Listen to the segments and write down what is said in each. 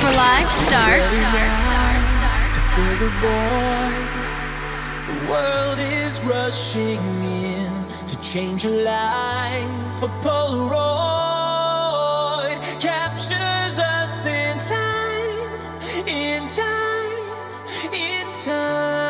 for Life starts. To fill the void, the world is rushing in to change a life for Polaroid. Captures us in time, in time, in time.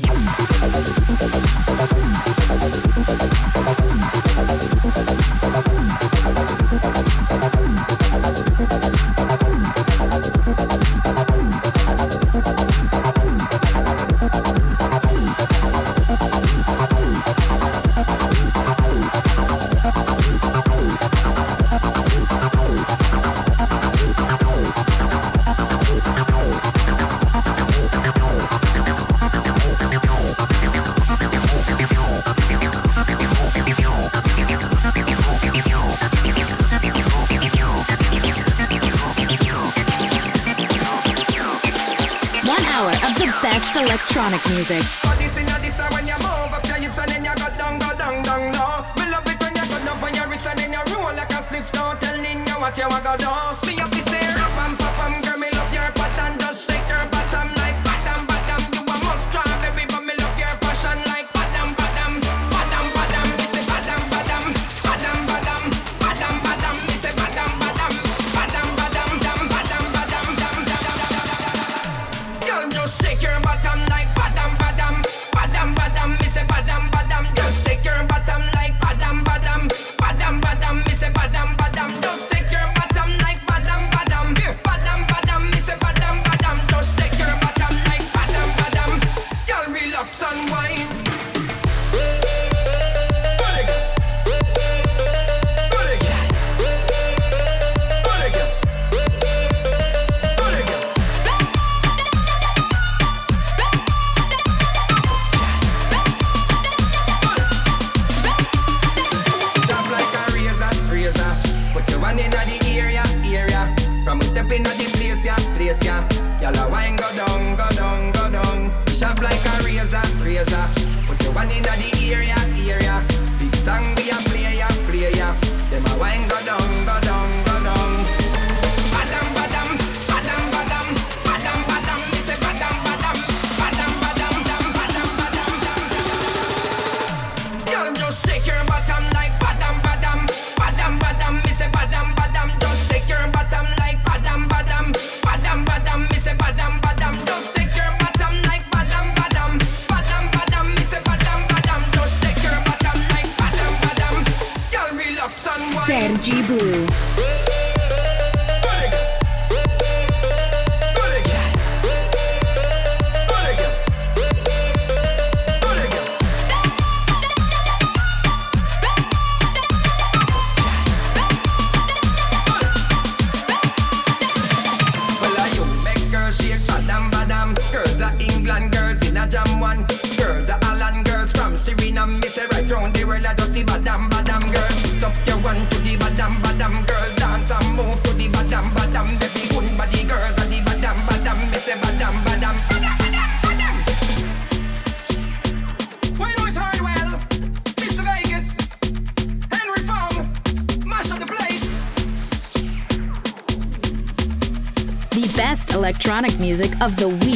Music of the week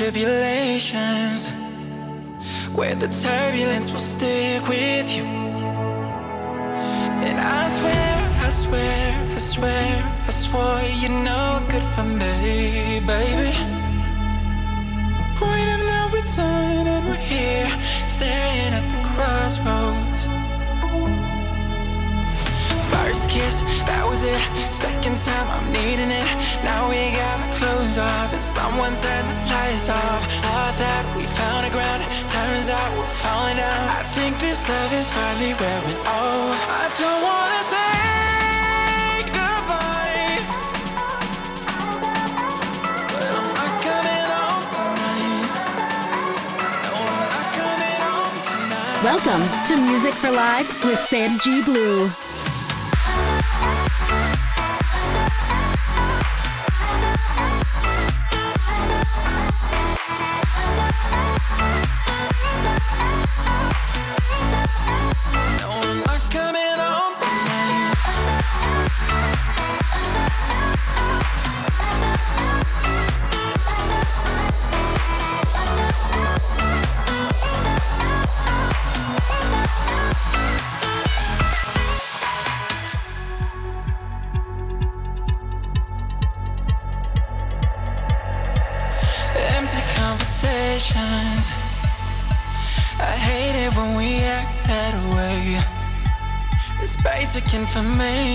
in love is finally wearing off. I don't wanna say. Welcome to Music for Live with Sergi Blue.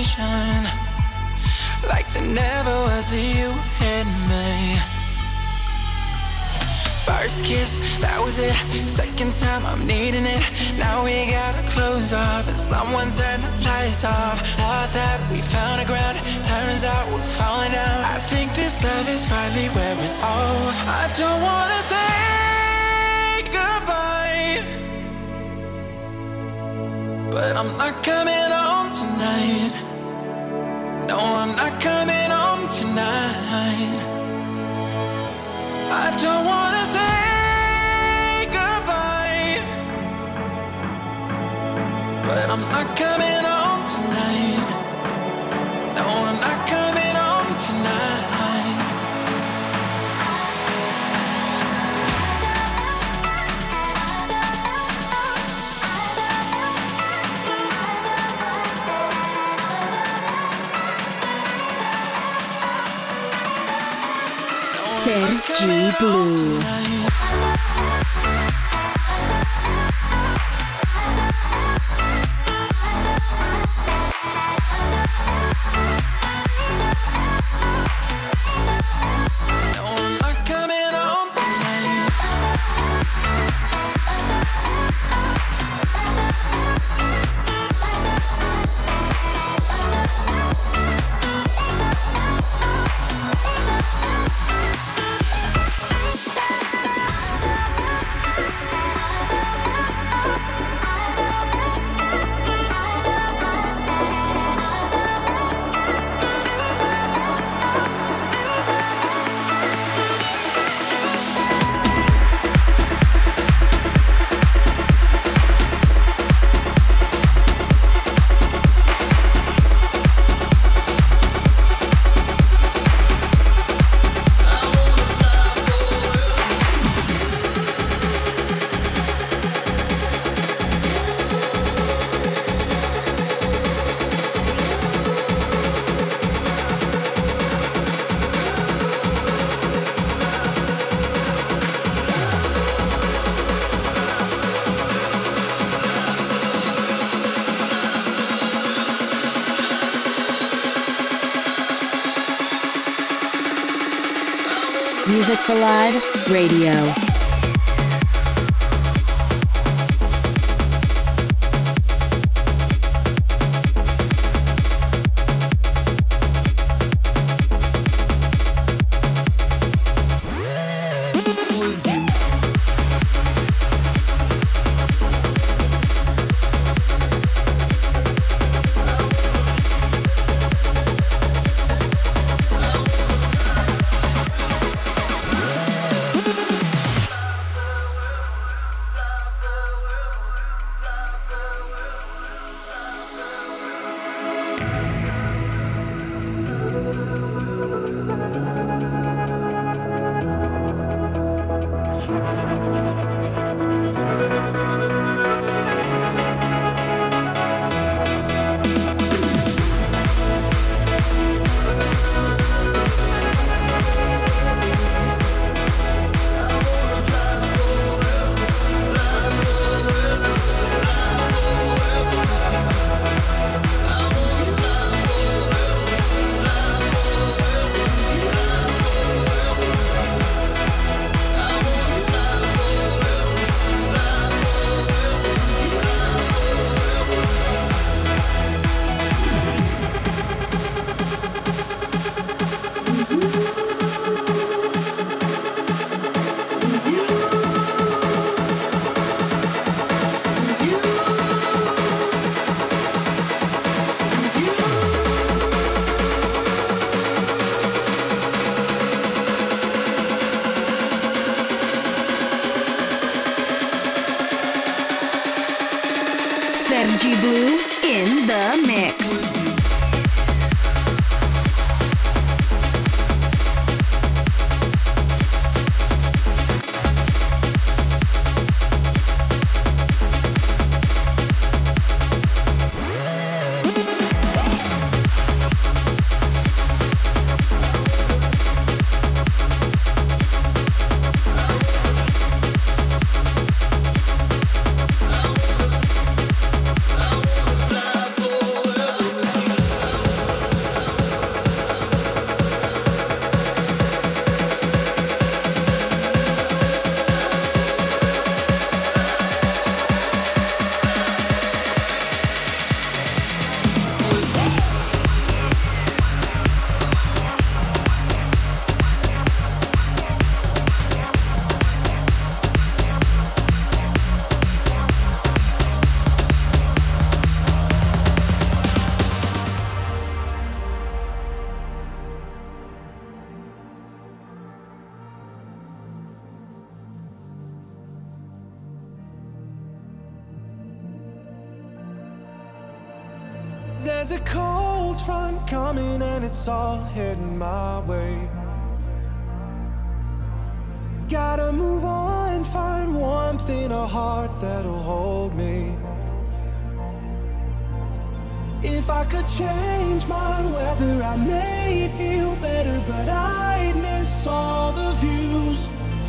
Information like there never was you and me. First kiss, that was it. Second time, I'm needing it. Now we gotta close off, and someone turned the lights off. Thought that we found a ground, turns out. We're falling down. I think this love is finally wearing off. I don't wanna say goodbye, but I'm not coming home tonight. No, I'm not coming home tonight. I don't wanna say goodbye, but I'm not coming home Sergi Blue. Radio.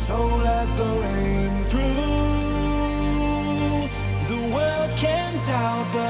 So let the rain through. The world can't doubt, but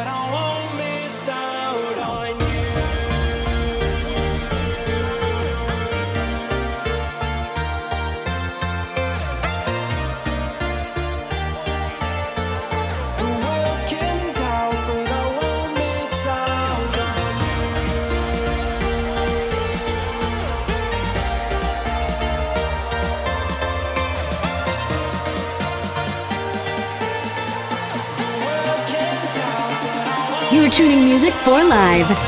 Music for Live.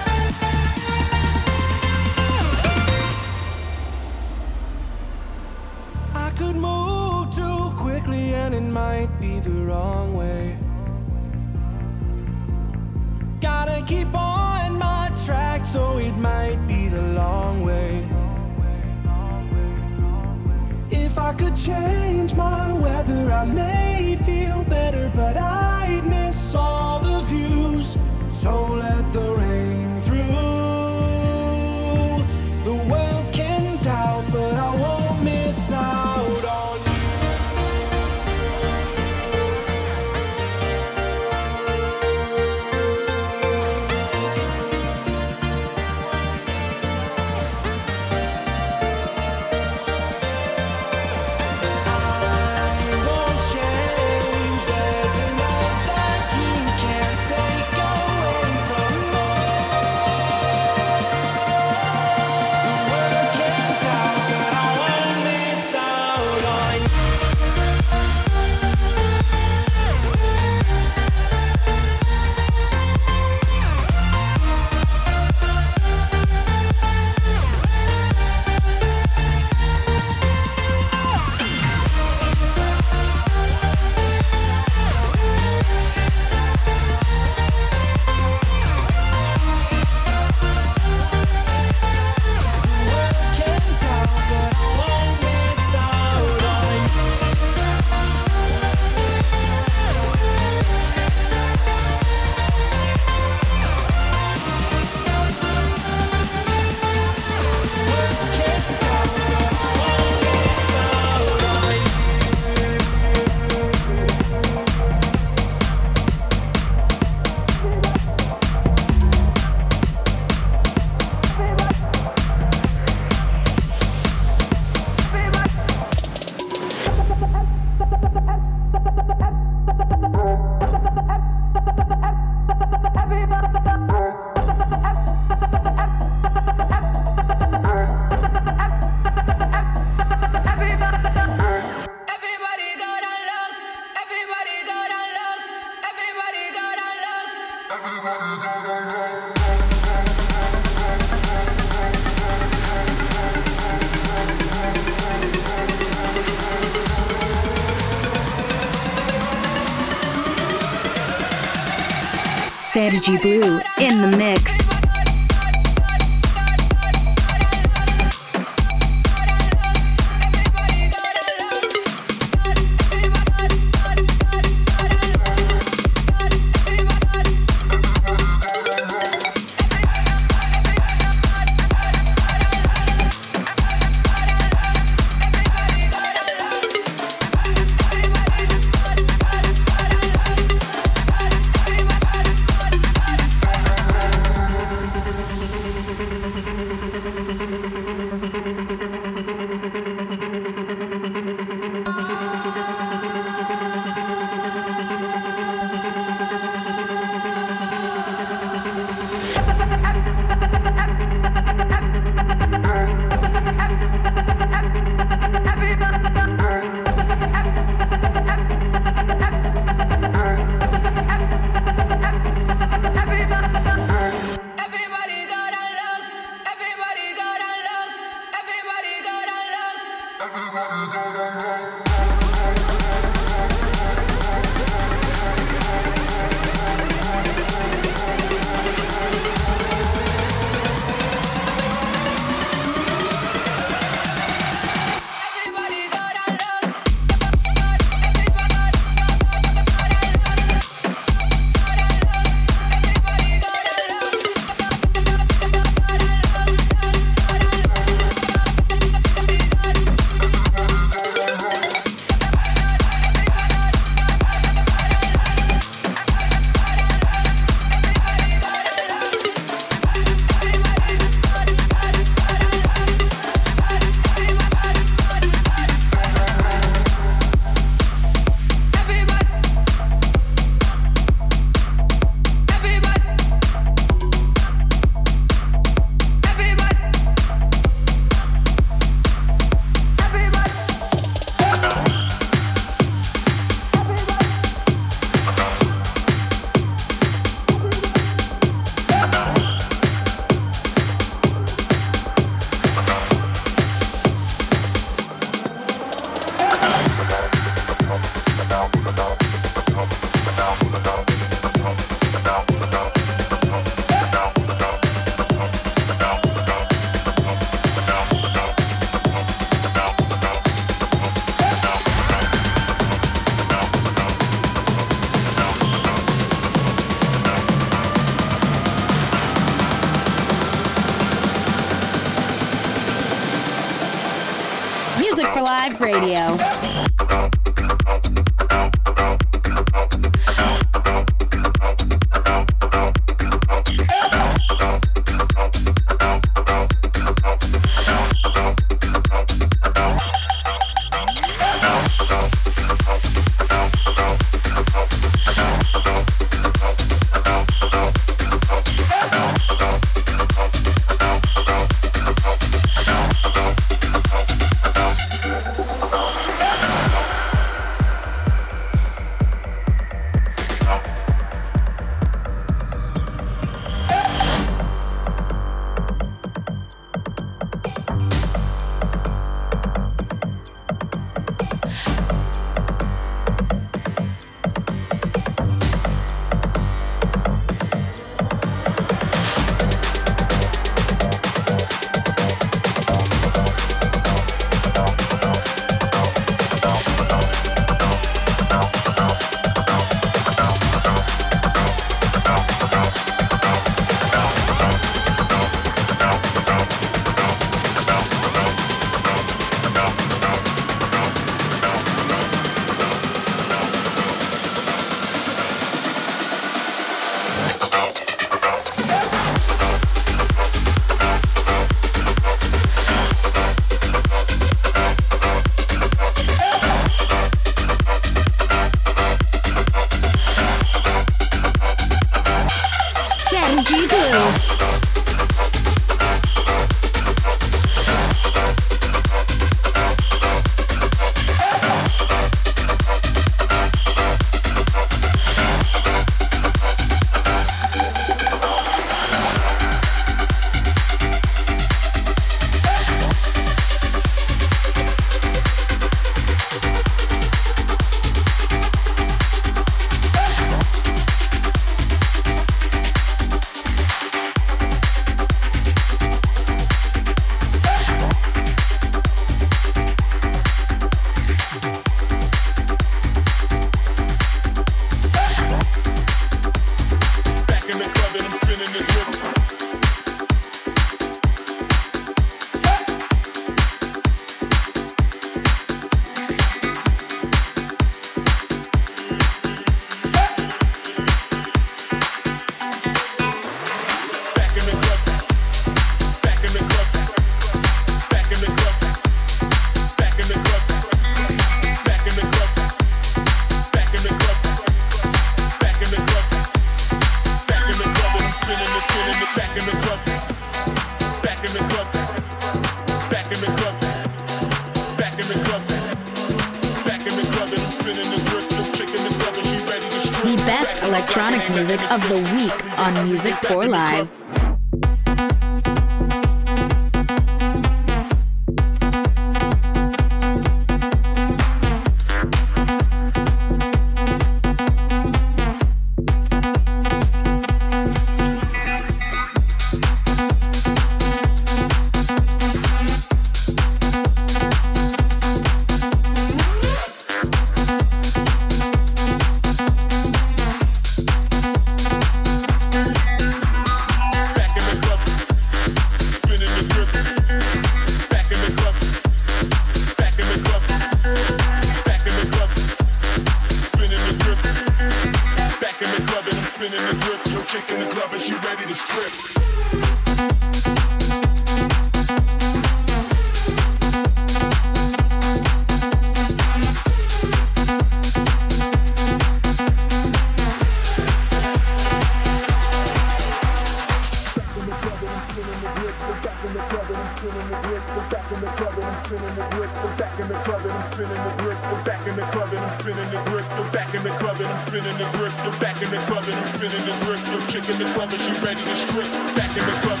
in the club and I'm spinning the grip. I'm back in the club and I'm spinning the grip. I'm back in the club and I'm spinning the grip. I'm back in the club and I'm spinning the grip. Your chick in the club and she ready to strip. Back in the club.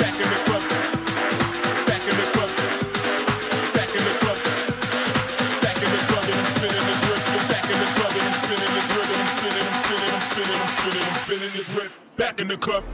Back in the club. Back in the club. Back in the club. Back in the club and I'm spinning the grip. I'm back in the club and I'm spinning the grip. I'm spinning, I'm spinning, I'm spinning, I'm spinning, I'm spinning the grip. Back in the club.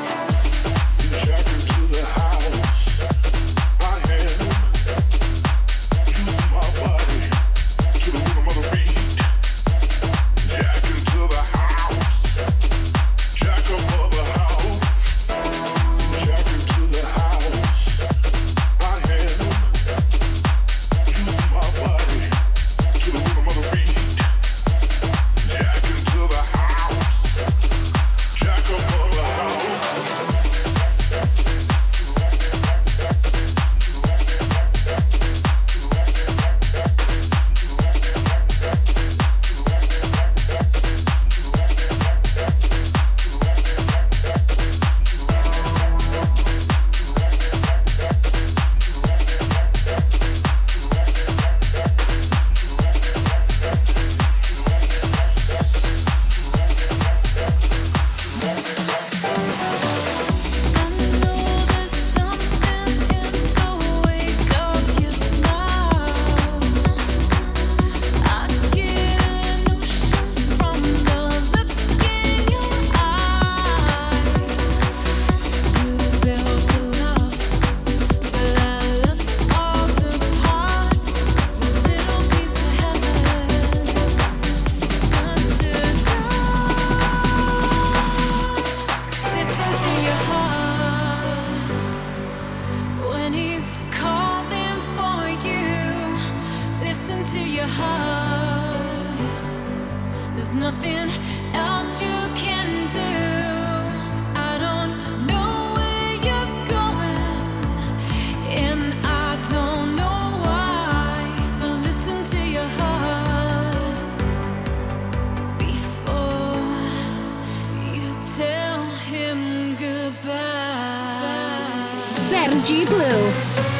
Sergi Blue.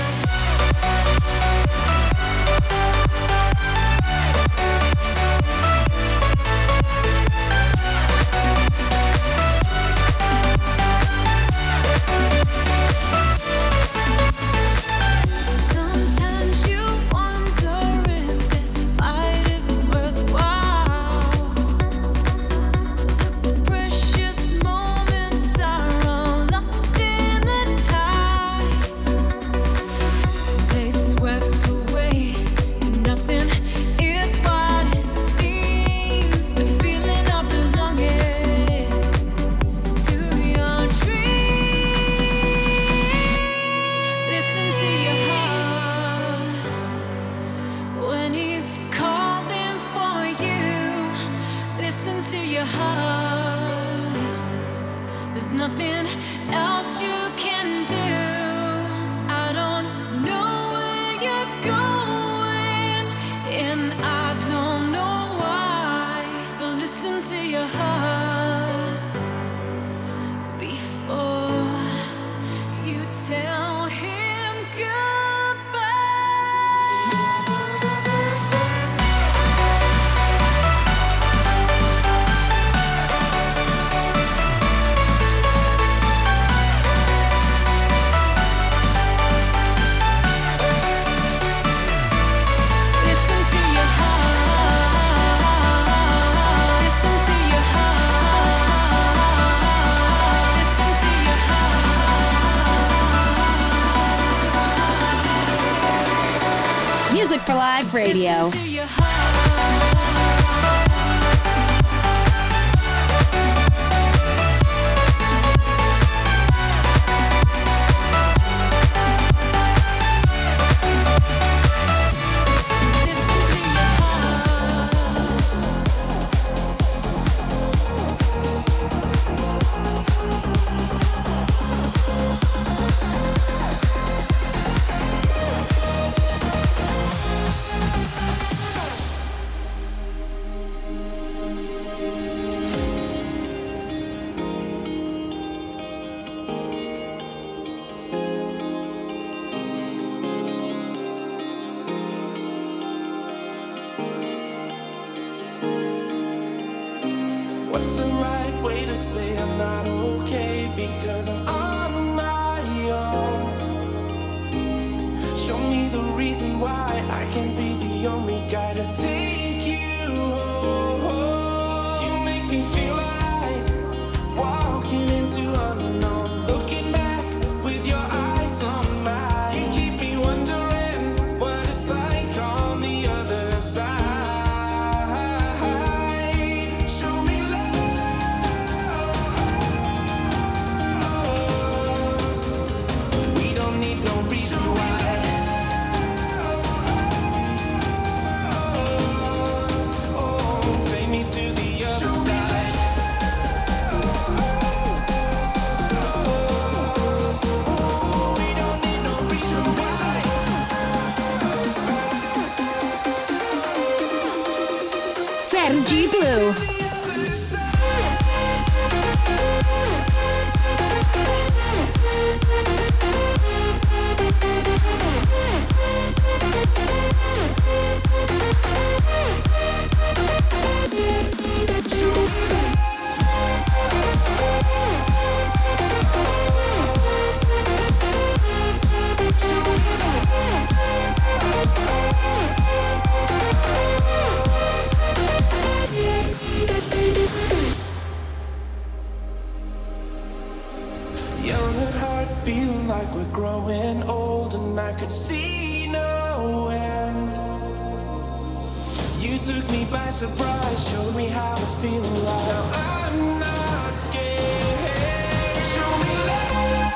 took me by surprise, showed me how to feel alive. Now I'm not scared. Show me love.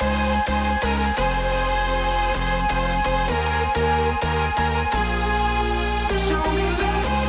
Show me love.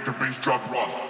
make the bass drop rough.